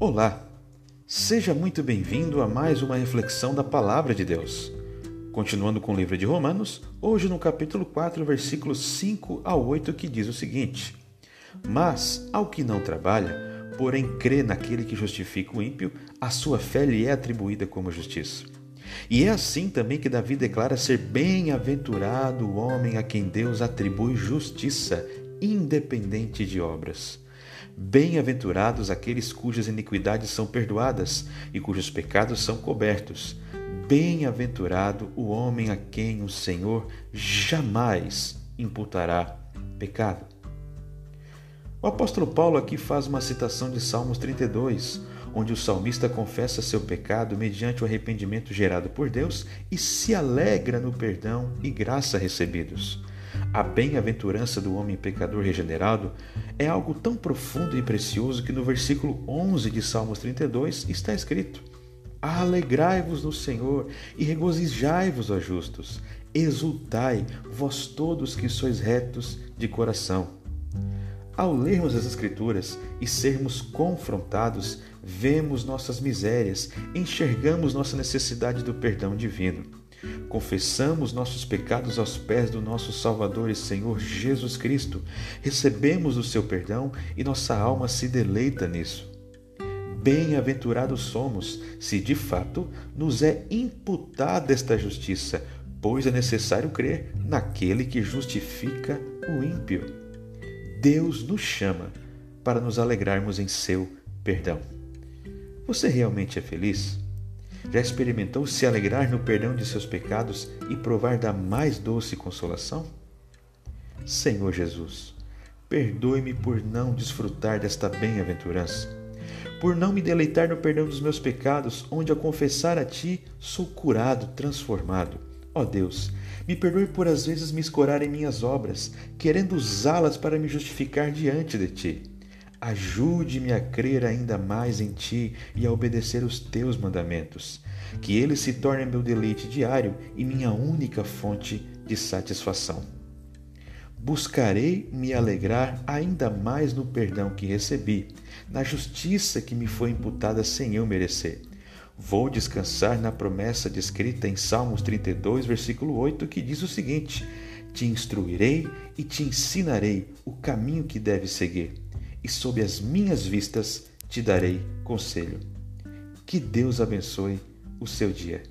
Olá, seja muito bem-vindo a mais uma reflexão da Palavra de Deus. Continuando com o livro de Romanos, hoje no capítulo 4, versículos 5 a 8, que diz o seguinte: Mas ao que não trabalha, porém crê naquele que justifica o ímpio, a sua fé lhe é atribuída como justiça. E é assim também que Davi declara ser bem-aventurado o homem a quem Deus atribui justiça, independente de obras. Bem-aventurados aqueles cujas iniquidades são perdoadas e cujos pecados são cobertos. Bem-aventurado o homem a quem o Senhor jamais imputará pecado. O apóstolo Paulo aqui faz uma citação de Salmos 32, onde o salmista confessa seu pecado mediante o arrependimento gerado por Deus e se alegra no perdão e graça recebidos. A bem-aventurança do homem pecador regenerado é algo tão profundo e precioso que no versículo 11 de Salmos 32 está escrito: Alegrai-vos no Senhor e regozijai-vos, ó justos, exultai, vós todos que sois retos de coração. Ao lermos as Escrituras e sermos confrontados, vemos nossas misérias, enxergamos nossa necessidade do perdão divino. Confessamos nossos pecados aos pés do nosso Salvador e Senhor Jesus Cristo, recebemos o seu perdão e nossa alma se deleita nisso. Bem-aventurados somos se de fato nos é imputada esta justiça, pois é necessário crer naquele que justifica o ímpio. Deus nos chama para nos alegrarmos em seu perdão. Você realmente é feliz? Já experimentou se alegrar no perdão de seus pecados e provar da mais doce consolação? Senhor Jesus, perdoe-me por não desfrutar desta bem-aventurança, por não me deleitar no perdão dos meus pecados, onde ao confessar a Ti sou curado, transformado. Ó oh Deus, me perdoe por às vezes me escorar em minhas obras, querendo usá-las para me justificar diante de Ti. Ajude-me a crer ainda mais em Ti e a obedecer os Teus mandamentos. Que eles se tornem meu deleite diário e minha única fonte de satisfação. Buscarei me alegrar ainda mais no perdão que recebi, na justiça que me foi imputada sem eu merecer Vou descansar na promessa descrita em Salmos 32, versículo 8, que diz o seguinte: Te instruirei e te ensinarei o caminho que deves seguir, e sob as minhas vistas te darei conselho. Que Deus abençoe o seu dia.